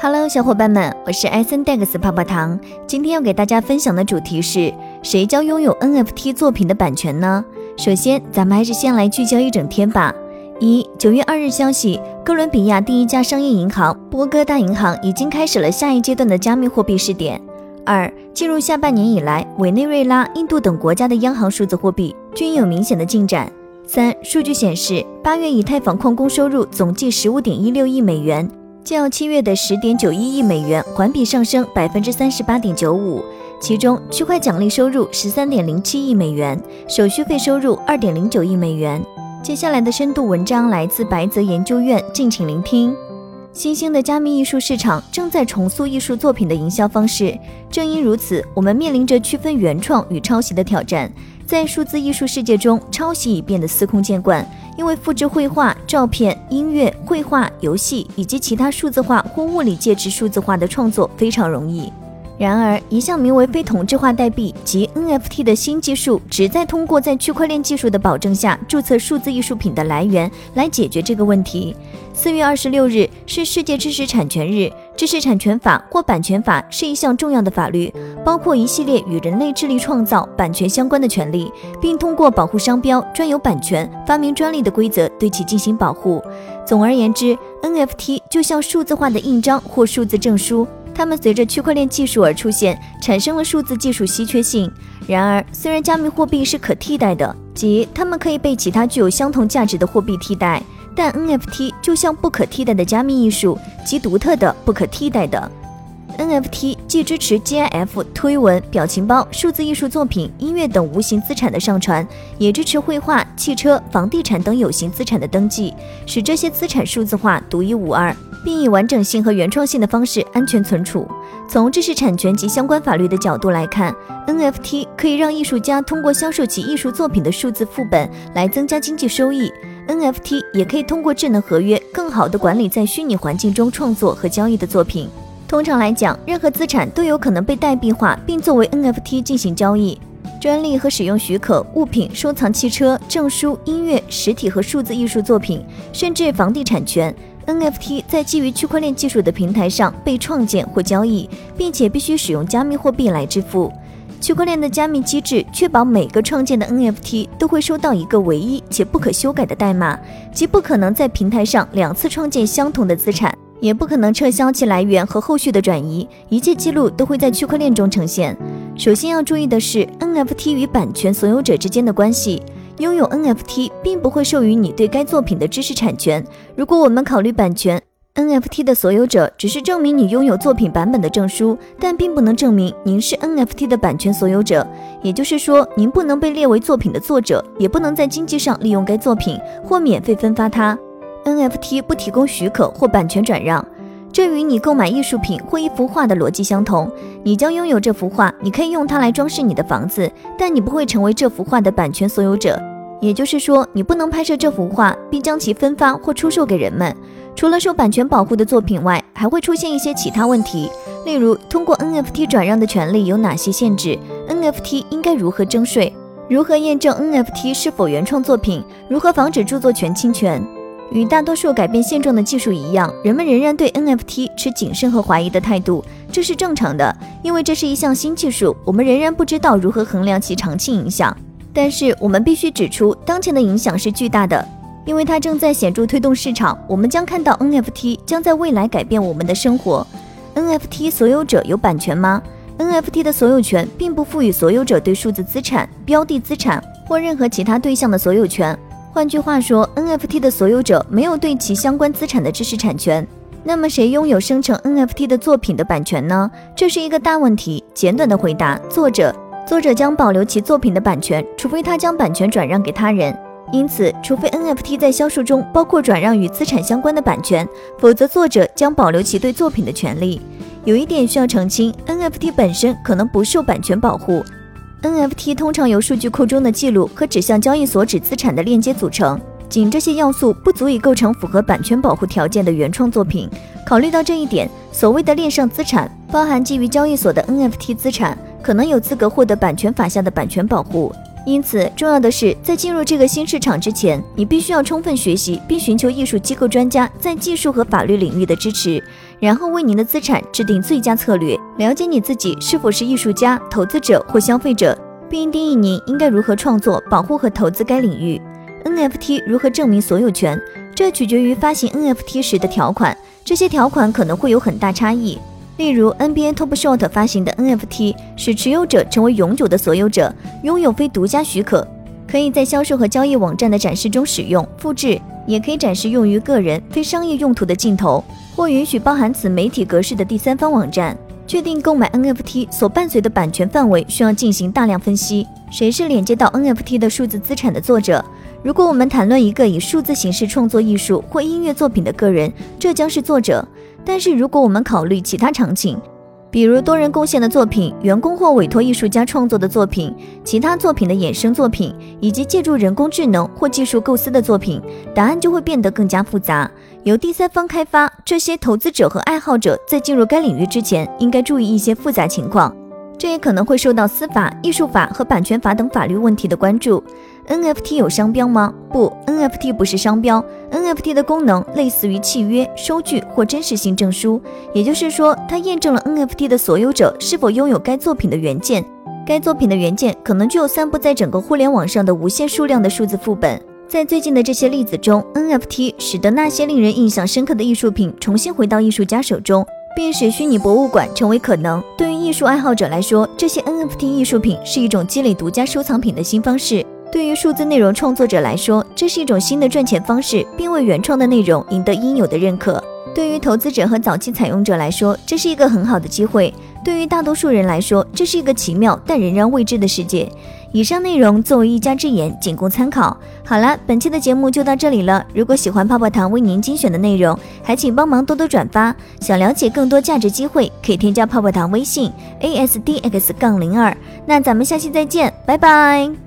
Hello，小伙伴们，我是艾森 Dex 泡泡糖。今天要给大家分享的主题是谁将拥有 NFT 作品的版权呢？首先，咱们还是先来聚焦一整天吧。一九月二日消息，哥伦比亚第一家商业银行波哥大银行已经开始了下一阶段的加密货币试点。二，进入下半年以来，委内瑞拉、印度等国家的央行数字货币均有明显的进展。三，数据显示，八月以太坊矿工收入总计十五点一六亿美元。较七月的十点九一亿美元环比上升百分之三十八点九五，其中区块奖励收入十三点零七亿美元，手续费收入二点零九亿美元。接下来的深度文章来自白泽研究院，敬请聆听。新兴的加密艺术市场正在重塑艺术作品的营销方式，正因如此，我们面临着区分原创与抄袭的挑战。在数字艺术世界中，抄袭已变得司空见惯。因为复制绘画、照片、音乐、绘画、游戏以及其他数字化或物理介质数字化的创作非常容易。然而，一项名为非同质化代币及 NFT 的新技术，旨在通过在区块链技术的保证下注册数字艺术品的来源来解决这个问题。四月二十六日是世界知识产权日，知识产权法或版权法是一项重要的法律，包括一系列与人类智力创造版权相关的权利，并通过保护商标、专有版权、发明专利的规则对其进行保护。总而言之，NFT 就像数字化的印章或数字证书。它们随着区块链技术而出现，产生了数字技术稀缺性。然而，虽然加密货币是可替代的，即它们可以被其他具有相同价值的货币替代，但 NFT 就像不可替代的加密艺术，即独特的、不可替代的。NFT 既支持 GIF、推文、表情包、数字艺术作品、音乐等无形资产的上传，也支持绘画、汽车、房地产等有形资产的登记，使这些资产数字化、独一无二。并以完整性和原创性的方式安全存储。从知识产权及相关法律的角度来看，NFT 可以让艺术家通过销售其艺术作品的数字副本来增加经济收益。NFT 也可以通过智能合约更好地管理在虚拟环境中创作和交易的作品。通常来讲，任何资产都有可能被代币化并作为 NFT 进行交易。专利和使用许可、物品、收藏、汽车、证书、音乐、实体和数字艺术作品，甚至房地产权。NFT 在基于区块链技术的平台上被创建或交易，并且必须使用加密货币来支付。区块链的加密机制确保每个创建的 NFT 都会收到一个唯一且不可修改的代码，即不可能在平台上两次创建相同的资产，也不可能撤销其来源和后续的转移。一切记录都会在区块链中呈现。首先要注意的是，NFT 与版权所有者之间的关系。拥有 NFT 并不会授予你对该作品的知识产权。如果我们考虑版权，NFT 的所有者只是证明你拥有作品版本的证书，但并不能证明您是 NFT 的版权所有者。也就是说，您不能被列为作品的作者，也不能在经济上利用该作品或免费分发它。NFT 不提供许可或版权转让。这与你购买艺术品或一幅画的逻辑相同。你将拥有这幅画，你可以用它来装饰你的房子，但你不会成为这幅画的版权所有者。也就是说，你不能拍摄这幅画并将其分发或出售给人们。除了受版权保护的作品外，还会出现一些其他问题，例如通过 NFT 转让的权利有哪些限制？NFT 应该如何征税？如何验证 NFT 是否原创作品？如何防止著作权侵权？与大多数改变现状的技术一样，人们仍然对 NFT 持谨慎和怀疑的态度，这是正常的，因为这是一项新技术，我们仍然不知道如何衡量其长期影响。但是我们必须指出，当前的影响是巨大的，因为它正在显著推动市场。我们将看到 NFT 将在未来改变我们的生活。NFT 所有者有版权吗？NFT 的所有权并不赋予所有者对数字资产、标的资产或任何其他对象的所有权。换句话说，NFT 的所有者没有对其相关资产的知识产权。那么，谁拥有生成 NFT 的作品的版权呢？这是一个大问题。简短的回答：作者。作者将保留其作品的版权，除非他将版权转让给他人。因此，除非 NFT 在销售中包括转让与资产相关的版权，否则作者将保留其对作品的权利。有一点需要澄清：NFT 本身可能不受版权保护。NFT 通常由数据库中的记录和指向交易所指资产的链接组成，仅这些要素不足以构成符合版权保护条件的原创作品。考虑到这一点，所谓的链上资产包含基于交易所的 NFT 资产，可能有资格获得版权法下的版权保护。因此，重要的是在进入这个新市场之前，你必须要充分学习并寻求艺术机构专家在技术和法律领域的支持。然后为您的资产制定最佳策略。了解你自己是否是艺术家、投资者或消费者，并定义您应该如何创作、保护和投资该领域。NFT 如何证明所有权？这取决于发行 NFT 时的条款，这些条款可能会有很大差异。例如，NBA Top Shot 发行的 NFT 使持有者成为永久的所有者，拥有非独家许可，可以在销售和交易网站的展示中使用、复制，也可以展示用于个人非商业用途的镜头，或允许包含此媒体格式的第三方网站。确定购买 NFT 所伴随的版权范围需要进行大量分析。谁是连接到 NFT 的数字资产的作者？如果我们谈论一个以数字形式创作艺术或音乐作品的个人，这将是作者。但是如果我们考虑其他场景，比如多人贡献的作品、员工或委托艺术家创作的作品、其他作品的衍生作品，以及借助人工智能或技术构思的作品，答案就会变得更加复杂。由第三方开发，这些投资者和爱好者在进入该领域之前，应该注意一些复杂情况。这也可能会受到司法、艺术法和版权法等法律问题的关注。NFT 有商标吗？不，NFT 不是商标。NFT 的功能类似于契约、收据或真实性证书，也就是说，它验证了 NFT 的所有者是否拥有该作品的原件。该作品的原件可能具有散布在整个互联网上的无限数量的数字副本。在最近的这些例子中，NFT 使得那些令人印象深刻的艺术品重新回到艺术家手中。并使虚拟博物馆成为可能。对于艺术爱好者来说，这些 NFT 艺术品是一种积累独家收藏品的新方式；对于数字内容创作者来说，这是一种新的赚钱方式，并为原创的内容赢得应有的认可。对于投资者和早期采用者来说，这是一个很好的机会；对于大多数人来说，这是一个奇妙但仍然未知的世界。以上内容作为一家之言，仅供参考。好了，本期的节目就到这里了。如果喜欢泡泡糖为您精选的内容，还请帮忙多多转发。想了解更多价值机会，可以添加泡泡糖微信 a s d x 杠零二。那咱们下期再见，拜拜。